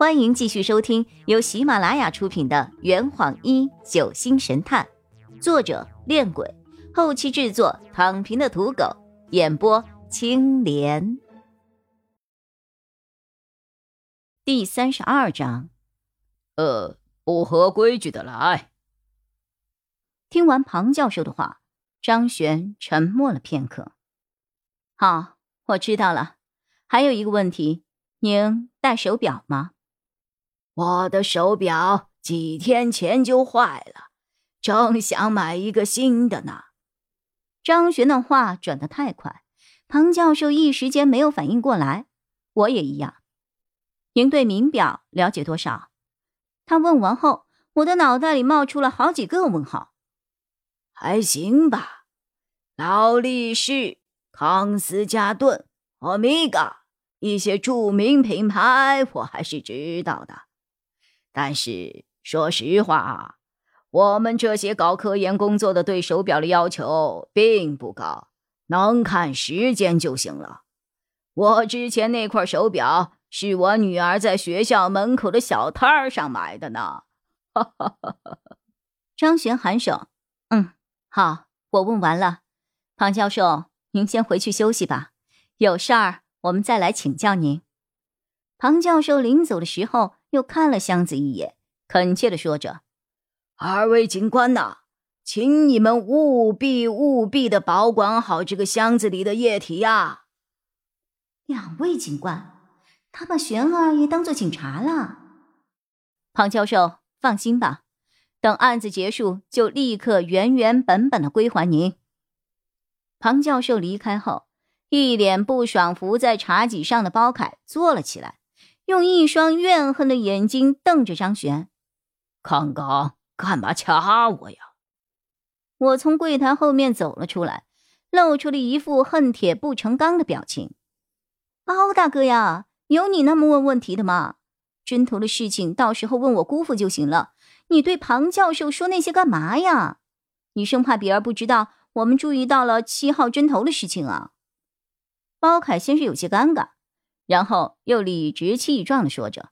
欢迎继续收听由喜马拉雅出品的《圆谎一九星神探》，作者：恋鬼，后期制作：躺平的土狗，演播：青莲。第三十二章，呃，不合规矩的来。听完庞教授的话，张璇沉默了片刻。好，我知道了。还有一个问题，您戴手表吗？我的手表几天前就坏了，正想买一个新的呢。张璇的话转得太快，庞教授一时间没有反应过来。我也一样。您对名表了解多少？他问完后，我的脑袋里冒出了好几个问号。还行吧，劳力士、康斯加顿、欧米伽一些著名品牌，我还是知道的。但是说实话，我们这些搞科研工作的对手表的要求并不高，能看时间就行了。我之前那块手表是我女儿在学校门口的小摊儿上买的呢。哈哈哈！张璇颔首，嗯，好，我问完了。庞教授，您先回去休息吧，有事儿我们再来请教您。庞教授临走的时候。又看了箱子一眼，恳切的说着：“二位警官呐，请你们务必务必的保管好这个箱子里的液体呀。”两位警官，他把玄儿也当做警察了。庞教授，放心吧，等案子结束，就立刻原原本本的归还您。庞教授离开后，一脸不爽伏在茶几上的包凯坐了起来。用一双怨恨的眼睛瞪着张璇，刚刚干嘛掐我呀？我从柜台后面走了出来，露出了一副恨铁不成钢的表情。包大哥呀，有你那么问问题的吗？针头的事情到时候问我姑父就行了。你对庞教授说那些干嘛呀？你生怕别人不知道我们注意到了七号针头的事情啊？包凯先是有些尴尬。然后又理直气壮的说着：“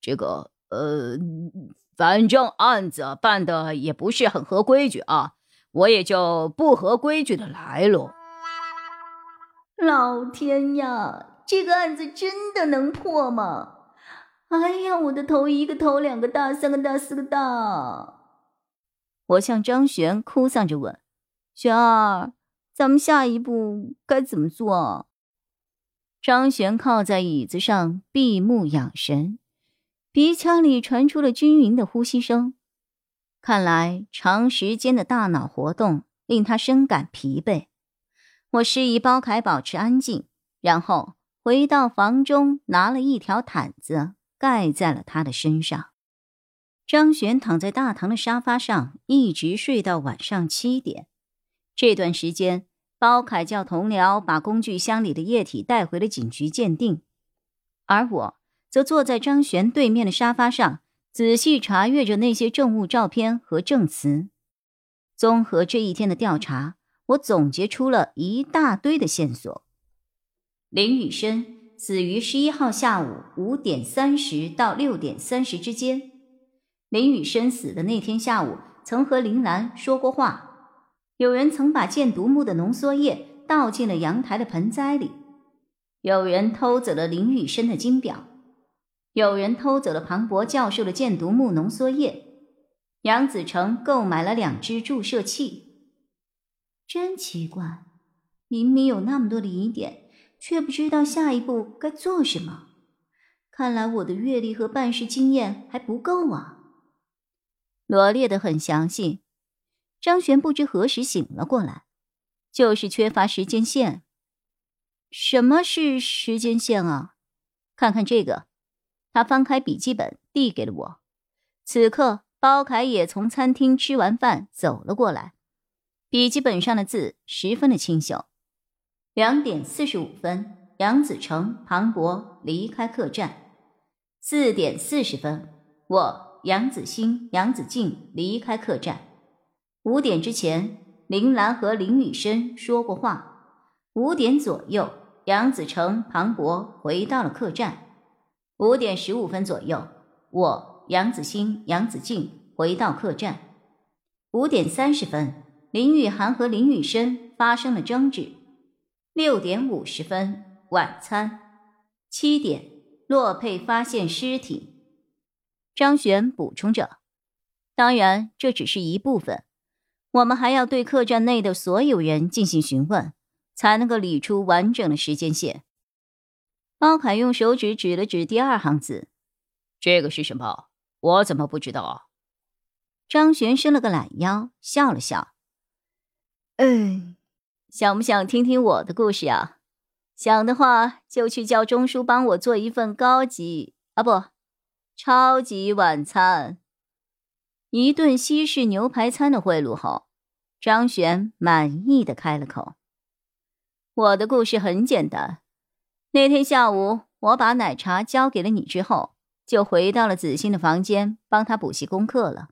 这个，呃，反正案子办的也不是很合规矩啊，我也就不合规矩的来喽。”老天呀，这个案子真的能破吗？哎呀，我的头一个头两个大，三个大，四个大！我向张璇哭丧着问：“璇儿，咱们下一步该怎么做？”张璇靠在椅子上，闭目养神，鼻腔里传出了均匀的呼吸声。看来长时间的大脑活动令他深感疲惫。我示意包凯保持安静，然后回到房中，拿了一条毯子盖在了他的身上。张璇躺在大堂的沙发上，一直睡到晚上七点。这段时间。包凯叫同僚把工具箱里的液体带回了警局鉴定，而我则坐在张璇对面的沙发上，仔细查阅着那些证物、照片和证词。综合这一天的调查，我总结出了一大堆的线索。林雨生死于十一号下午五点三十到六点三十之间。林雨生死的那天下午，曾和林兰说过话。有人曾把箭毒木的浓缩液倒进了阳台的盆栽里，有人偷走了林雨生的金表，有人偷走了庞博教授的箭毒木浓缩液。杨子成购买了两支注射器。真奇怪，明明有那么多的疑点，却不知道下一步该做什么。看来我的阅历和办事经验还不够啊。罗列的很详细。张璇不知何时醒了过来，就是缺乏时间线。什么是时间线啊？看看这个。他翻开笔记本，递给了我。此刻，包凯也从餐厅吃完饭走了过来。笔记本上的字十分的清秀。两点四十五分，杨子成、庞博离开客栈。四点四十分，我杨子欣、杨子静离开客栈。五点之前，林兰和林雨生说过话。五点左右，杨子成、庞博回到了客栈。五点十五分左右，我杨子欣、杨子静回到客栈。五点三十分，林雨涵和林雨生发生了争执。六点五十分，晚餐。七点，洛佩发现尸体。张璇补充着：“当然，这只是一部分，我们还要对客栈内的所有人进行询问，才能够理出完整的时间线。”包凯用手指指了指第二行字：“这个是什么？我怎么不知道啊？”张璇伸了个懒腰，笑了笑：“嗯，想不想听听我的故事啊？想的话，就去叫钟叔帮我做一份高级啊不。”超级晚餐，一顿西式牛排餐的贿赂后，张璇满意的开了口：“我的故事很简单。那天下午，我把奶茶交给了你之后，就回到了子欣的房间，帮他补习功课了。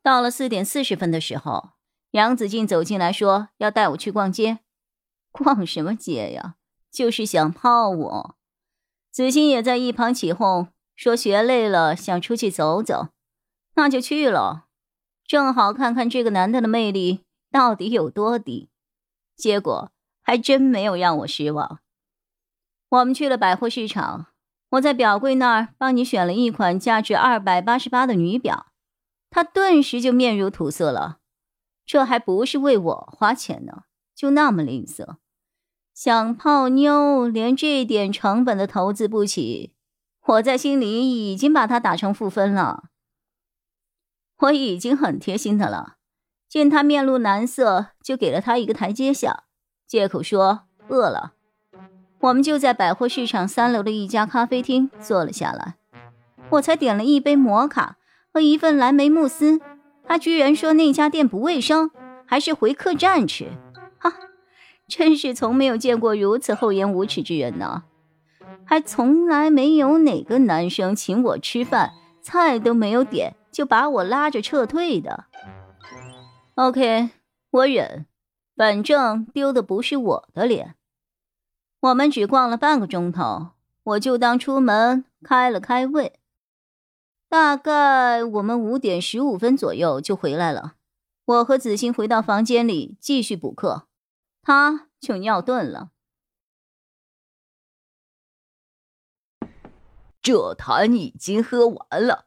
到了四点四十分的时候，杨子静走进来说要带我去逛街。逛什么街呀？就是想泡我。子欣也在一旁起哄。”说学累了，想出去走走，那就去了，正好看看这个男的的魅力到底有多低。结果还真没有让我失望。我们去了百货市场，我在表柜那儿帮你选了一款价值二百八十八的女表，他顿时就面如土色了。这还不是为我花钱呢，就那么吝啬，想泡妞连这点成本的投资不起。我在心里已经把他打成负分了，我已经很贴心的了。见他面露难色，就给了他一个台阶下，借口说饿了。我们就在百货市场三楼的一家咖啡厅坐了下来，我才点了一杯摩卡和一份蓝莓慕斯，他居然说那家店不卫生，还是回客栈吃。哈，真是从没有见过如此厚颜无耻之人呢。还从来没有哪个男生请我吃饭，菜都没有点就把我拉着撤退的。OK，我忍，反正丢的不是我的脸。我们只逛了半个钟头，我就当出门开了开胃。大概我们五点十五分左右就回来了。我和子欣回到房间里继续补课，他就尿遁了。这坛已经喝完了，